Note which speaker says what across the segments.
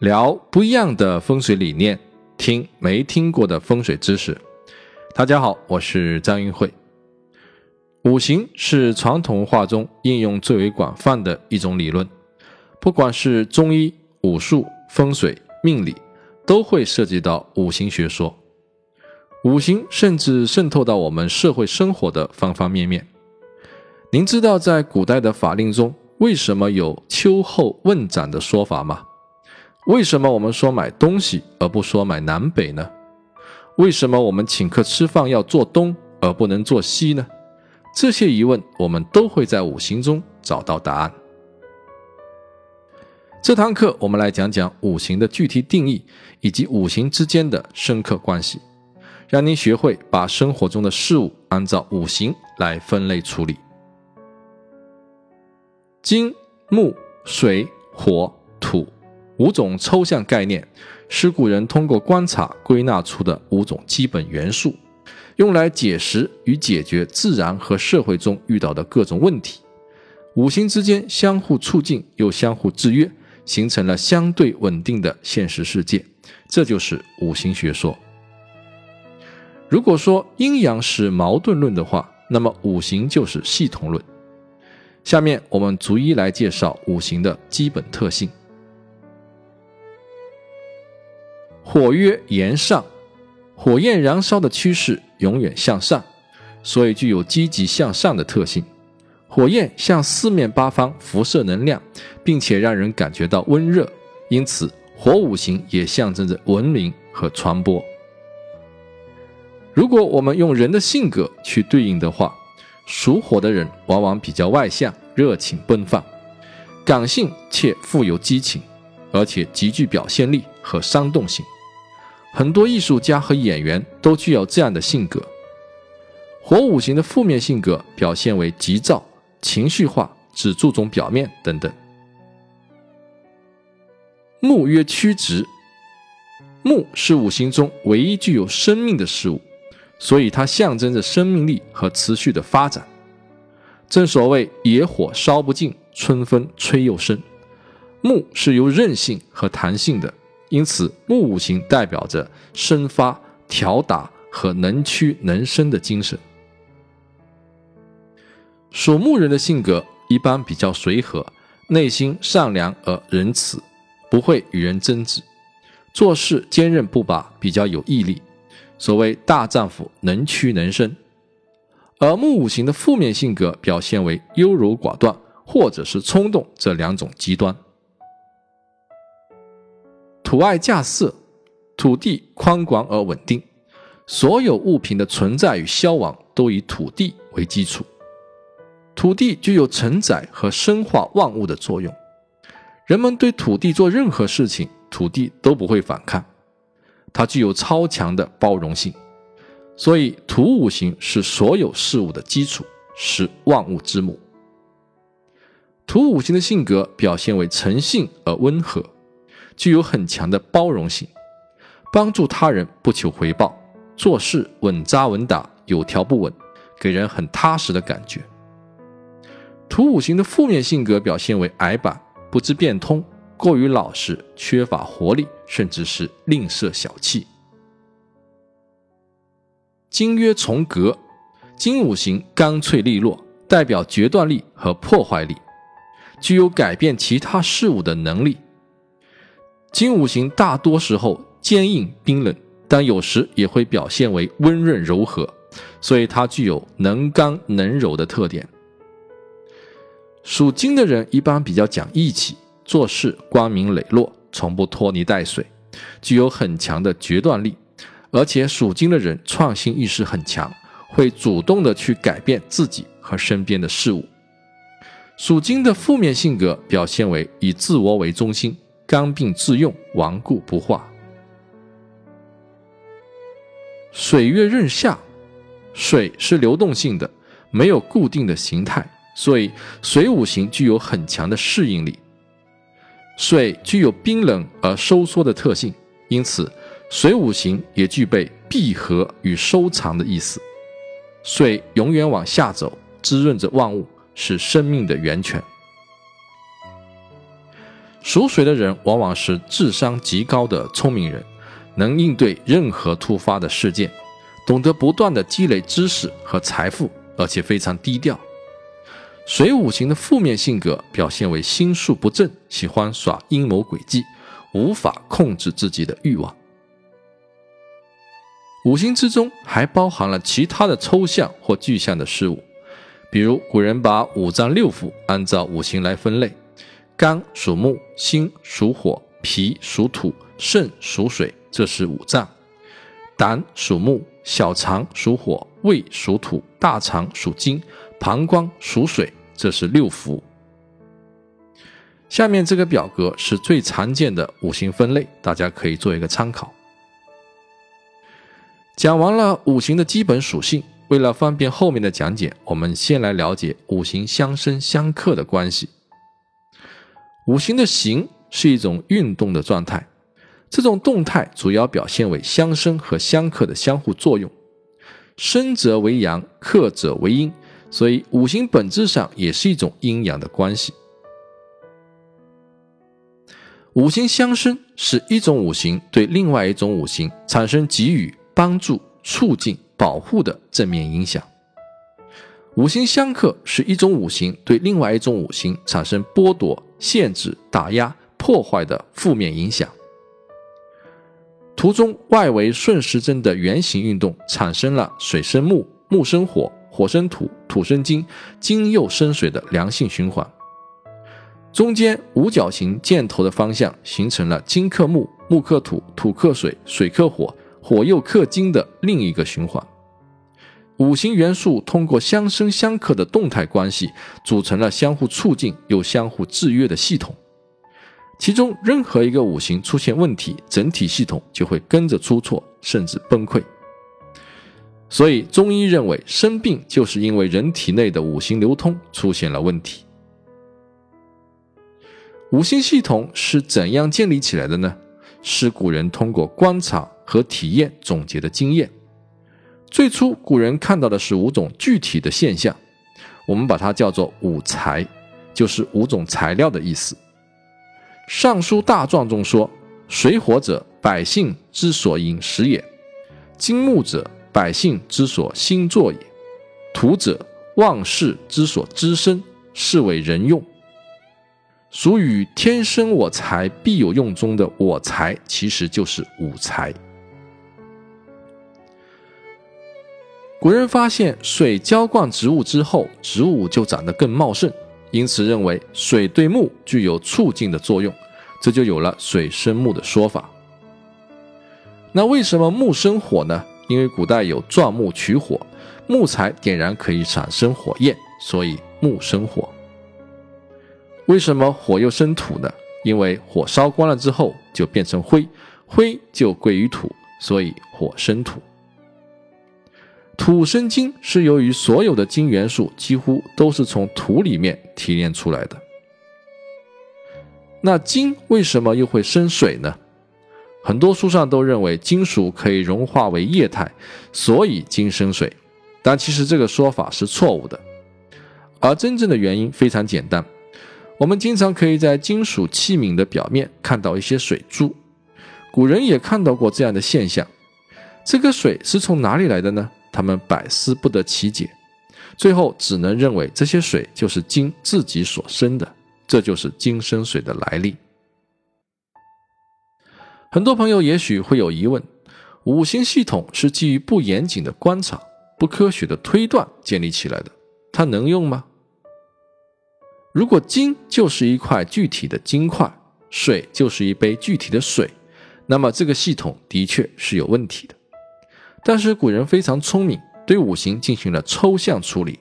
Speaker 1: 聊不一样的风水理念，听没听过的风水知识。大家好，我是张云慧。五行是传统文化中应用最为广泛的一种理论，不管是中医、武术、风水、命理，都会涉及到五行学说。五行甚至渗透到我们社会生活的方方面面。您知道在古代的法令中为什么有秋后问斩的说法吗？为什么我们说买东西而不说买南北呢？为什么我们请客吃饭要做东而不能做西呢？这些疑问我们都会在五行中找到答案。这堂课我们来讲讲五行的具体定义以及五行之间的深刻关系。让您学会把生活中的事物按照五行来分类处理。金、木、水、火、五种抽象概念，是古人通过观察归纳出的五种基本元素，用来解释与解决自然和社会中遇到的各种问题。五行之间相互促进又相互制约，形成了相对稳定的现实世界。这就是五行学说。如果说阴阳是矛盾论的话，那么五行就是系统论。下面我们逐一来介绍五行的基本特性。火曰炎上，火焰燃烧的趋势永远向上，所以具有积极向上的特性。火焰向四面八方辐射能量，并且让人感觉到温热，因此火五行也象征着文明和传播。如果我们用人的性格去对应的话，属火的人往往比较外向、热情奔放、感性且富有激情，而且极具表现力和煽动性。很多艺术家和演员都具有这样的性格。火五行的负面性格表现为急躁、情绪化、只注重表面等等。木曰曲直，木是五行中唯一具有生命的事物。所以它象征着生命力和持续的发展。正所谓“野火烧不尽，春风吹又生”。木是由韧性和弹性的，因此木五行代表着生发、调达和能屈能伸的精神。属木人的性格一般比较随和，内心善良而仁慈，不会与人争执，做事坚韧不拔，比较有毅力。所谓大丈夫能屈能伸，而木五行的负面性格表现为优柔寡断或者是冲动这两种极端。土爱稼穑，土地宽广而稳定，所有物品的存在与消亡都以土地为基础。土地具有承载和生化万物的作用，人们对土地做任何事情，土地都不会反抗。它具有超强的包容性，所以土五行是所有事物的基础，是万物之母。土五行的性格表现为诚信而温和，具有很强的包容性，帮助他人不求回报，做事稳扎稳打，有条不紊，给人很踏实的感觉。土五行的负面性格表现为矮板，不知变通。过于老实，缺乏活力，甚至是吝啬小气。金曰从革，金五行干脆利落，代表决断力和破坏力，具有改变其他事物的能力。金五行大多时候坚硬冰冷，但有时也会表现为温润柔和，所以它具有能刚能柔的特点。属金的人一般比较讲义气。做事光明磊落，从不拖泥带水，具有很强的决断力，而且属金的人创新意识很强，会主动的去改变自己和身边的事物。属金的负面性格表现为以自我为中心，刚愎自用，顽固不化。水月任下，水是流动性的，没有固定的形态，所以水五行具有很强的适应力。水具有冰冷而收缩的特性，因此水五行也具备闭合与收藏的意思。水永远往下走，滋润着万物，是生命的源泉。属水的人往往是智商极高的聪明人，能应对任何突发的事件，懂得不断的积累知识和财富，而且非常低调。水五行的负面性格表现为心术不正，喜欢耍阴谋诡计，无法控制自己的欲望。五行之中还包含了其他的抽象或具象的事物，比如古人把五脏六腑按照五行来分类。肝属木，心属火，脾属土，肾属水，这是五脏。胆属木，小肠属火，胃属土，大肠属金，膀胱属水，这是六腑。下面这个表格是最常见的五行分类，大家可以做一个参考。讲完了五行的基本属性，为了方便后面的讲解，我们先来了解五行相生相克的关系。五行的行是一种运动的状态，这种动态主要表现为相生和相克的相互作用。生则为阳，克则为阴，所以五行本质上也是一种阴阳的关系。五行相生是一种五行对另外一种五行产生给予、帮助、促进、保护的正面影响。五行相克是一种五行对另外一种五行产生剥夺、限制、打压、破坏的负面影响。图中外围顺时针的圆形运动产生了水生木、木生火、火生土、土生金、金又生水的良性循环。中间五角形箭头的方向形成了金克木、木克土、土克水、水克火、火又克金的另一个循环。五行元素通过相生相克的动态关系，组成了相互促进又相互制约的系统。其中任何一个五行出现问题，整体系统就会跟着出错，甚至崩溃。所以中医认为，生病就是因为人体内的五行流通出现了问题。五行系统是怎样建立起来的呢？是古人通过观察和体验总结的经验。最初，古人看到的是五种具体的现象，我们把它叫做五材，就是五种材料的意思。《尚书大状》中说：“水火者，百姓之所饮食也；金木者，百姓之所兴作也；土者，万事之所滋生，是为人用。”属于“天生我材必有用”中的“我材”，其实就是五材。古人发现水浇灌植物之后，植物就长得更茂盛，因此认为水对木具有促进的作用，这就有了水生木的说法。那为什么木生火呢？因为古代有钻木取火，木材点燃可以产生火焰，所以木生火。为什么火又生土呢？因为火烧光了之后就变成灰，灰就归于土，所以火生土。土生金是由于所有的金元素几乎都是从土里面提炼出来的。那金为什么又会生水呢？很多书上都认为金属可以融化为液态，所以金生水。但其实这个说法是错误的。而真正的原因非常简单，我们经常可以在金属器皿的表面看到一些水珠。古人也看到过这样的现象。这个水是从哪里来的呢？他们百思不得其解，最后只能认为这些水就是金自己所生的，这就是金生水的来历。很多朋友也许会有疑问：五行系统是基于不严谨的观察、不科学的推断建立起来的，它能用吗？如果金就是一块具体的金块，水就是一杯具体的水，那么这个系统的确是有问题的。但是古人非常聪明，对五行进行了抽象处理。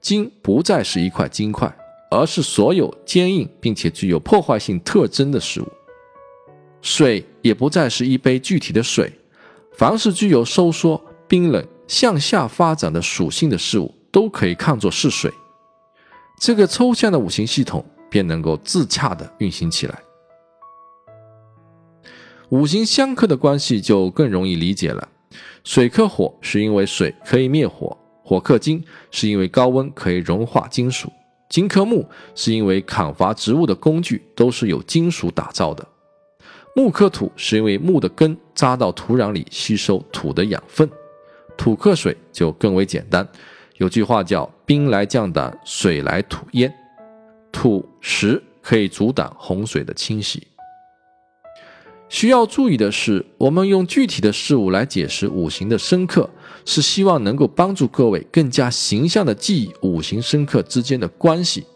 Speaker 1: 金不再是一块金块，而是所有坚硬并且具有破坏性特征的事物。水也不再是一杯具体的水，凡是具有收缩、冰冷、向下发展的属性的事物，都可以看作是水。这个抽象的五行系统便能够自洽地运行起来。五行相克的关系就更容易理解了。水克火是因为水可以灭火，火克金是因为高温可以融化金属。金克木是因为砍伐植物的工具都是由金属打造的。木克土是因为木的根扎到土壤里吸收土的养分。土克水就更为简单，有句话叫“兵来将挡，水来土淹”。土石可以阻挡洪水的侵袭。需要注意的是，我们用具体的事物来解释五行的深刻，是希望能够帮助各位更加形象的记忆五行深刻之间的关系。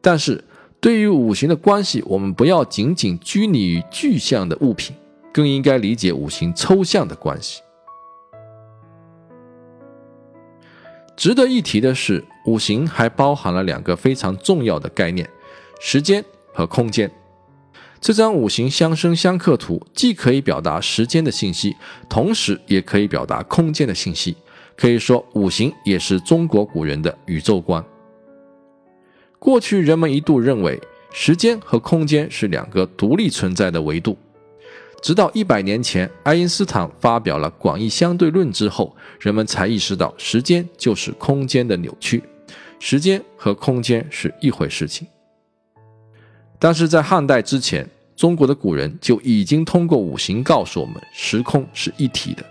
Speaker 1: 但是，对于五行的关系，我们不要仅仅拘泥于具象的物品，更应该理解五行抽象的关系。值得一提的是，五行还包含了两个非常重要的概念：时间和空间。这张五行相生相克图既可以表达时间的信息，同时也可以表达空间的信息。可以说，五行也是中国古人的宇宙观。过去人们一度认为时间和空间是两个独立存在的维度，直到一百年前爱因斯坦发表了广义相对论之后，人们才意识到时间就是空间的扭曲，时间和空间是一回事情。但是在汉代之前，中国的古人就已经通过五行告诉我们，时空是一体的。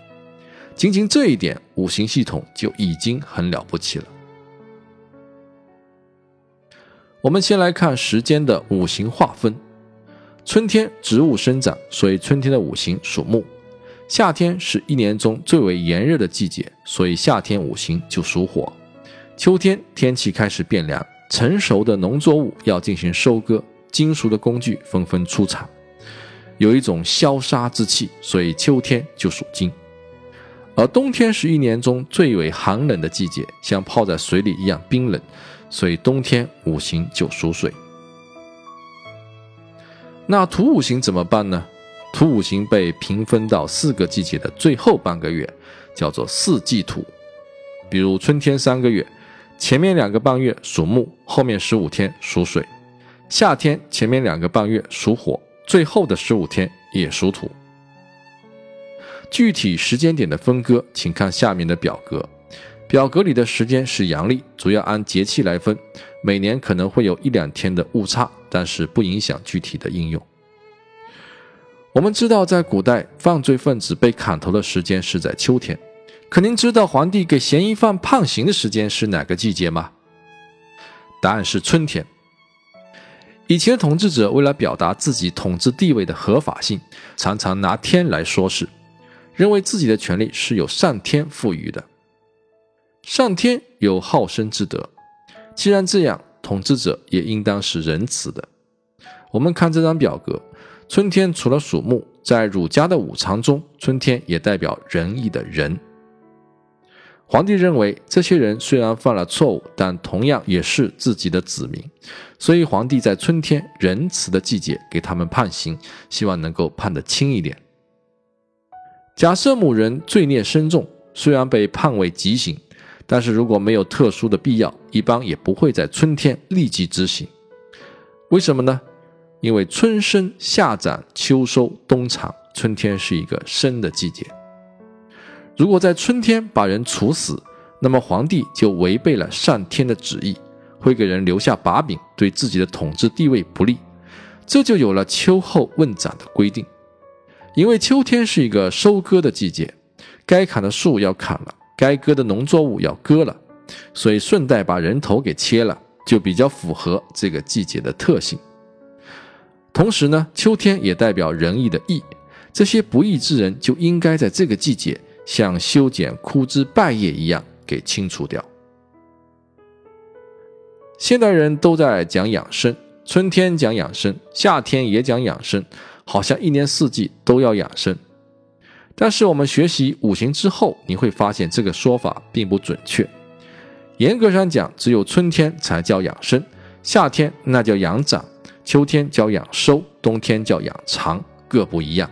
Speaker 1: 仅仅这一点，五行系统就已经很了不起了。我们先来看时间的五行划分：春天植物生长，所以春天的五行属木；夏天是一年中最为炎热的季节，所以夏天五行就属火；秋天天气开始变凉，成熟的农作物要进行收割。金属的工具纷纷出产，有一种消杀之气，所以秋天就属金。而冬天是一年中最为寒冷的季节，像泡在水里一样冰冷，所以冬天五行就属水。那土五行怎么办呢？土五行被平分到四个季节的最后半个月，叫做四季土。比如春天三个月，前面两个半月属木，后面十五天属水。夏天前面两个半月属火，最后的十五天也属土。具体时间点的分割，请看下面的表格。表格里的时间是阳历，主要按节气来分，每年可能会有一两天的误差，但是不影响具体的应用。我们知道，在古代，犯罪分子被砍头的时间是在秋天。可您知道皇帝给嫌疑犯判刑的时间是哪个季节吗？答案是春天。以前的统治者为了表达自己统治地位的合法性，常常拿天来说事，认为自己的权利是由上天赋予的。上天有好生之德，既然这样，统治者也应当是仁慈的。我们看这张表格，春天除了属木，在儒家的五常中，春天也代表仁义的仁。皇帝认为，这些人虽然犯了错误，但同样也是自己的子民，所以皇帝在春天仁慈的季节给他们判刑，希望能够判得轻一点。假设某人罪孽深重，虽然被判为极刑，但是如果没有特殊的必要，一般也不会在春天立即执行。为什么呢？因为春生夏长秋收冬藏，春天是一个生的季节。如果在春天把人处死，那么皇帝就违背了上天的旨意，会给人留下把柄，对自己的统治地位不利。这就有了秋后问斩的规定。因为秋天是一个收割的季节，该砍的树要砍了，该割的农作物要割了，所以顺带把人头给切了，就比较符合这个季节的特性。同时呢，秋天也代表仁义的义，这些不义之人就应该在这个季节。像修剪枯枝败叶一样给清除掉。现代人都在讲养生，春天讲养生，夏天也讲养生，好像一年四季都要养生。但是我们学习五行之后，你会发现这个说法并不准确。严格上讲，只有春天才叫养生，夏天那叫养长，秋天叫养收，冬天叫养藏，各不一样。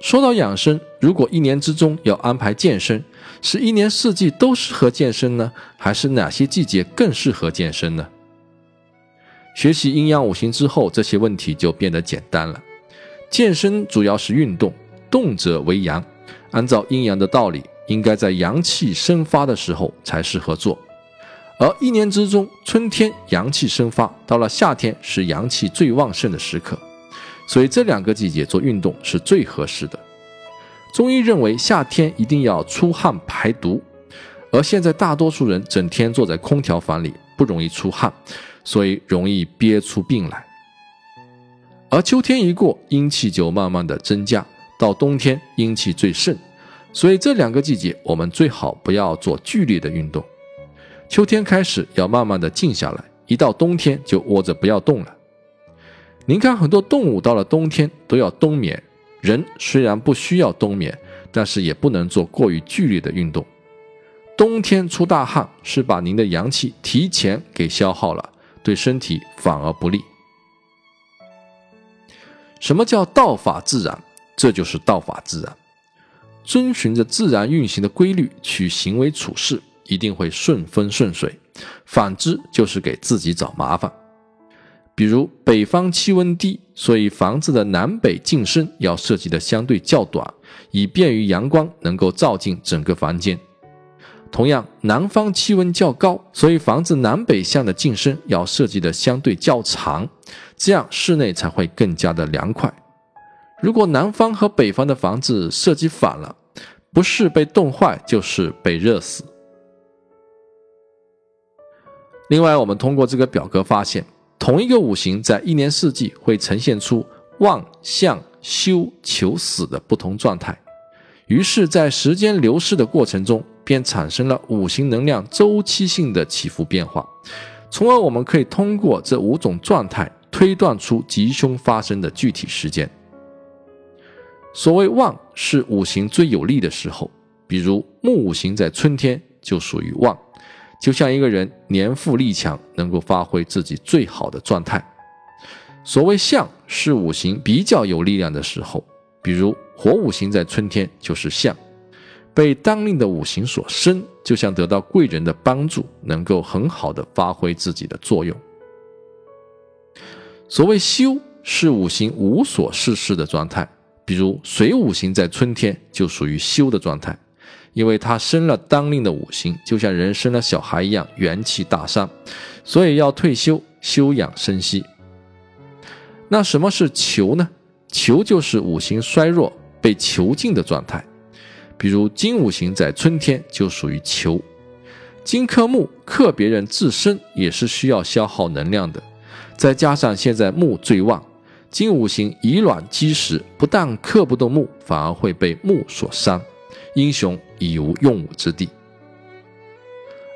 Speaker 1: 说到养生，如果一年之中要安排健身，是一年四季都适合健身呢，还是哪些季节更适合健身呢？学习阴阳五行之后，这些问题就变得简单了。健身主要是运动，动者为阳，按照阴阳的道理，应该在阳气生发的时候才适合做，而一年之中，春天阳气生发，到了夏天是阳气最旺盛的时刻，所以这两个季节做运动是最合适的。中医认为夏天一定要出汗排毒，而现在大多数人整天坐在空调房里，不容易出汗，所以容易憋出病来。而秋天一过，阴气就慢慢的增加，到冬天阴气最盛，所以这两个季节我们最好不要做剧烈的运动。秋天开始要慢慢的静下来，一到冬天就窝着不要动了。您看，很多动物到了冬天都要冬眠，人虽然不需要冬眠，但是也不能做过于剧烈的运动。冬天出大汗是把您的阳气提前给消耗了，对身体反而不利。什么叫道法自然？这就是道法自然，遵循着自然运行的规律去行为处事。一定会顺风顺水，反之就是给自己找麻烦。比如北方气温低，所以房子的南北进深要设计的相对较短，以便于阳光能够照进整个房间。同样，南方气温较高，所以房子南北向的进深要设计的相对较长，这样室内才会更加的凉快。如果南方和北方的房子设计反了，不是被冻坏，就是被热死。另外，我们通过这个表格发现，同一个五行在一年四季会呈现出旺、相、休、求、死的不同状态。于是，在时间流逝的过程中，便产生了五行能量周期性的起伏变化，从而我们可以通过这五种状态推断出吉凶发生的具体时间。所谓旺，是五行最有利的时候，比如木五行在春天就属于旺。就像一个人年富力强，能够发挥自己最好的状态。所谓相，是五行比较有力量的时候，比如火五行在春天就是相，被当令的五行所生，就像得到贵人的帮助，能够很好的发挥自己的作用。所谓休，是五行无所事事的状态，比如水五行在春天就属于休的状态。因为他生了当令的五行，就像人生了小孩一样，元气大伤，所以要退休休养生息。那什么是囚呢？囚就是五行衰弱被囚禁的状态。比如金五行在春天就属于囚，金克木，克别人自身也是需要消耗能量的。再加上现在木最旺，金五行以卵击石，不但克不动木，反而会被木所伤。英雄已无用武之地，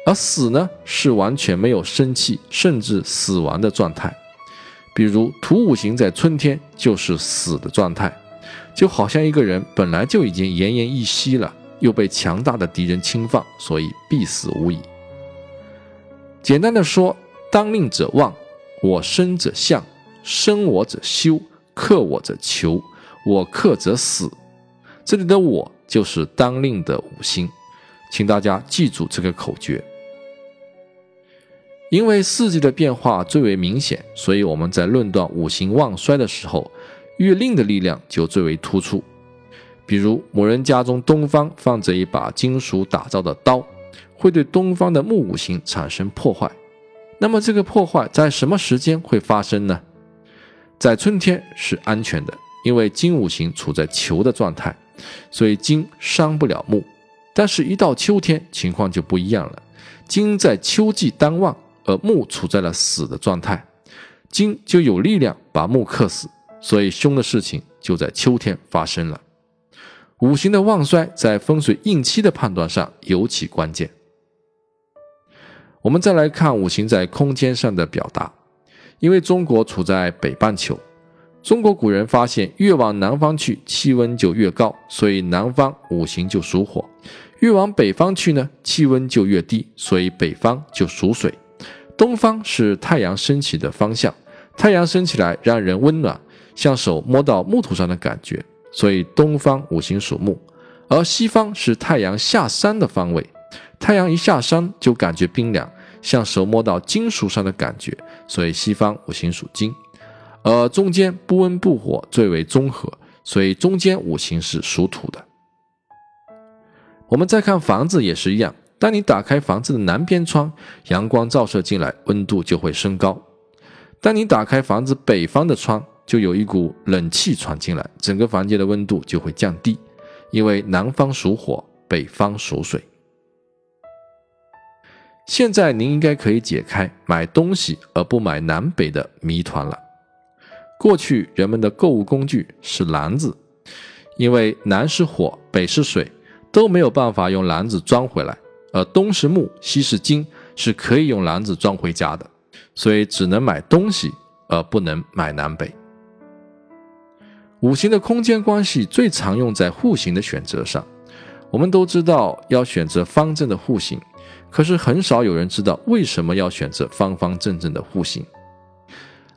Speaker 1: 而死呢，是完全没有生气，甚至死亡的状态。比如土五行在春天就是死的状态，就好像一个人本来就已经奄奄一息了，又被强大的敌人侵犯，所以必死无疑。简单的说，当令者旺，我生者相，生我者休，克我者求，我克者死。这里的我。就是当令的五星，请大家记住这个口诀。因为四季的变化最为明显，所以我们在论断五行旺衰的时候，月令的力量就最为突出。比如某人家中东方放着一把金属打造的刀，会对东方的木五行产生破坏。那么这个破坏在什么时间会发生呢？在春天是安全的，因为金五行处在求的状态。所以金伤不了木，但是，一到秋天，情况就不一样了。金在秋季当旺，而木处在了死的状态，金就有力量把木克死，所以凶的事情就在秋天发生了。五行的旺衰在风水应期的判断上尤其关键。我们再来看五行在空间上的表达，因为中国处在北半球。中国古人发现，越往南方去，气温就越高，所以南方五行就属火；越往北方去呢，气温就越低，所以北方就属水。东方是太阳升起的方向，太阳升起来让人温暖，像手摸到木头上的感觉，所以东方五行属木；而西方是太阳下山的方位，太阳一下山就感觉冰凉，像手摸到金属上的感觉，所以西方五行属金。而中间不温不火，最为中和，所以中间五行是属土的。我们再看房子也是一样，当你打开房子的南边窗，阳光照射进来，温度就会升高；当你打开房子北方的窗，就有一股冷气闯进来，整个房间的温度就会降低，因为南方属火，北方属水。现在您应该可以解开买东西而不买南北的谜团了。过去人们的购物工具是篮子，因为南是火，北是水，都没有办法用篮子装回来；而东是木，西是金，是可以用篮子装回家的，所以只能买东西而不能买南北。五行的空间关系最常用在户型的选择上，我们都知道要选择方正的户型。可是很少有人知道为什么要选择方方正正的户型。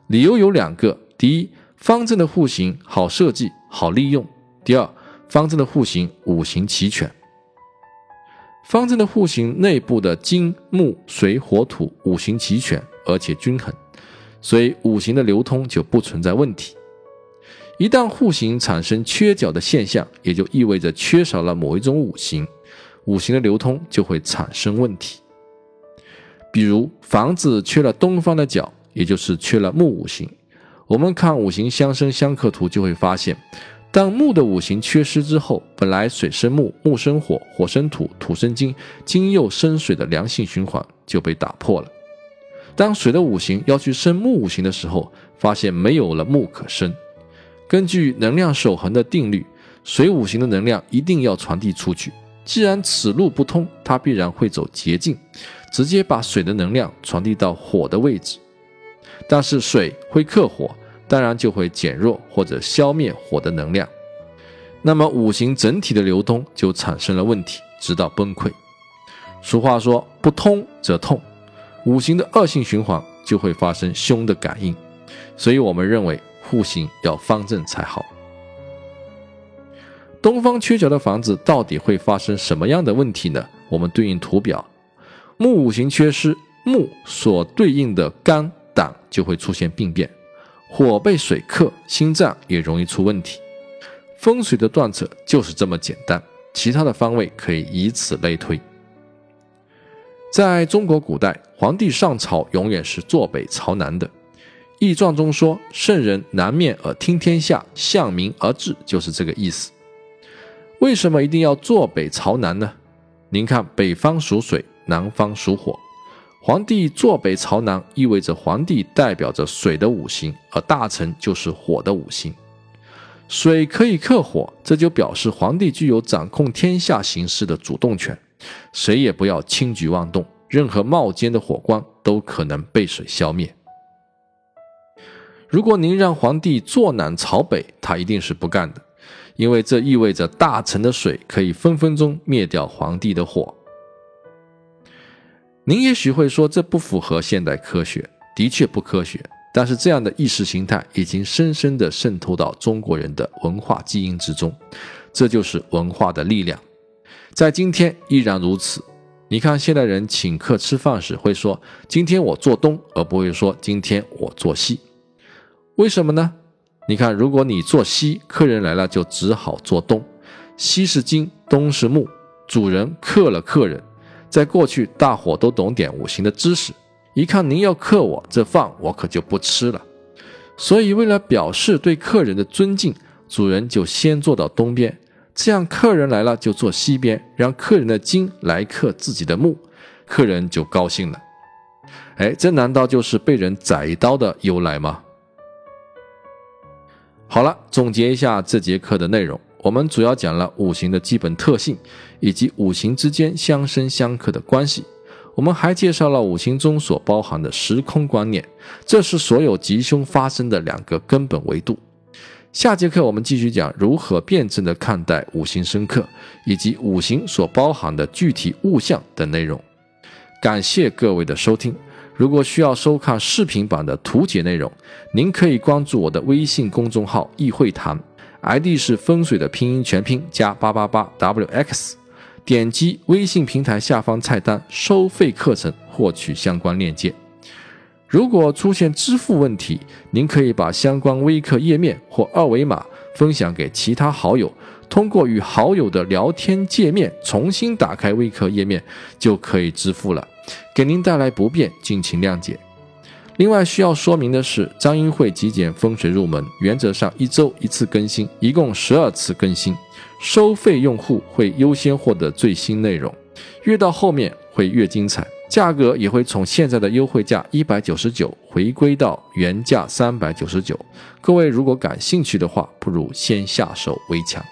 Speaker 1: 理由有两个：第一，方正的户型好设计、好利用；第二，方正的户型五行齐全。方正的户型内部的金、木、水、火、土五行齐全，而且均衡，所以五行的流通就不存在问题。一旦户型产生缺角的现象，也就意味着缺少了某一种五行。五行的流通就会产生问题，比如房子缺了东方的角，也就是缺了木五行。我们看五行相生相克图就会发现，当木的五行缺失之后，本来水生木、木生火、火生土、土生金、金又生水的良性循环就被打破了。当水的五行要去生木五行的时候，发现没有了木可生。根据能量守恒的定律，水五行的能量一定要传递出去。既然此路不通，它必然会走捷径，直接把水的能量传递到火的位置。但是水会克火，当然就会减弱或者消灭火的能量。那么五行整体的流通就产生了问题，直到崩溃。俗话说不通则痛，五行的恶性循环就会发生凶的感应。所以我们认为户型要方正才好。东方缺角的房子到底会发生什么样的问题呢？我们对应图表，木五行缺失，木所对应的肝胆就会出现病变，火被水克，心脏也容易出问题。风水的断测就是这么简单，其他的方位可以以此类推。在中国古代，皇帝上朝永远是坐北朝南的，《易传》中说：“圣人南面而听天下，向民而治”，就是这个意思。为什么一定要坐北朝南呢？您看，北方属水，南方属火。皇帝坐北朝南，意味着皇帝代表着水的五行，而大臣就是火的五行。水可以克火，这就表示皇帝具有掌控天下形势的主动权，谁也不要轻举妄动，任何冒尖的火光都可能被水消灭。如果您让皇帝坐南朝北，他一定是不干的。因为这意味着大臣的水可以分分钟灭掉皇帝的火。您也许会说这不符合现代科学，的确不科学。但是这样的意识形态已经深深地渗透到中国人的文化基因之中，这就是文化的力量，在今天依然如此。你看现代人请客吃饭时会说今天我做东，而不会说今天我做西，为什么呢？你看，如果你做西，客人来了就只好做东。西是金，东是木，主人克了客人。在过去，大伙都懂点五行的知识，一看您要克我，这饭我可就不吃了。所以，为了表示对客人的尊敬，主人就先坐到东边，这样客人来了就坐西边，让客人的金来克自己的木，客人就高兴了。哎，这难道就是被人宰一刀的由来吗？好了，总结一下这节课的内容，我们主要讲了五行的基本特性，以及五行之间相生相克的关系。我们还介绍了五行中所包含的时空观念，这是所有吉凶发生的两个根本维度。下节课我们继续讲如何辩证的看待五行生克，以及五行所包含的具体物象等内容。感谢各位的收听。如果需要收看视频版的图解内容，您可以关注我的微信公众号“易会谈 ”，ID 是风水的拼音全拼加八八八 wx，点击微信平台下方菜单收费课程获取相关链接。如果出现支付问题，您可以把相关微课页面或二维码分享给其他好友，通过与好友的聊天界面重新打开微课页面就可以支付了，给您带来不便，敬请谅解。另外需要说明的是，张英会极简风水入门原则上一周一次更新，一共十二次更新，收费用户会优先获得最新内容，越到后面会越精彩，价格也会从现在的优惠价一百九十九回归到原价三百九十九。各位如果感兴趣的话，不如先下手为强。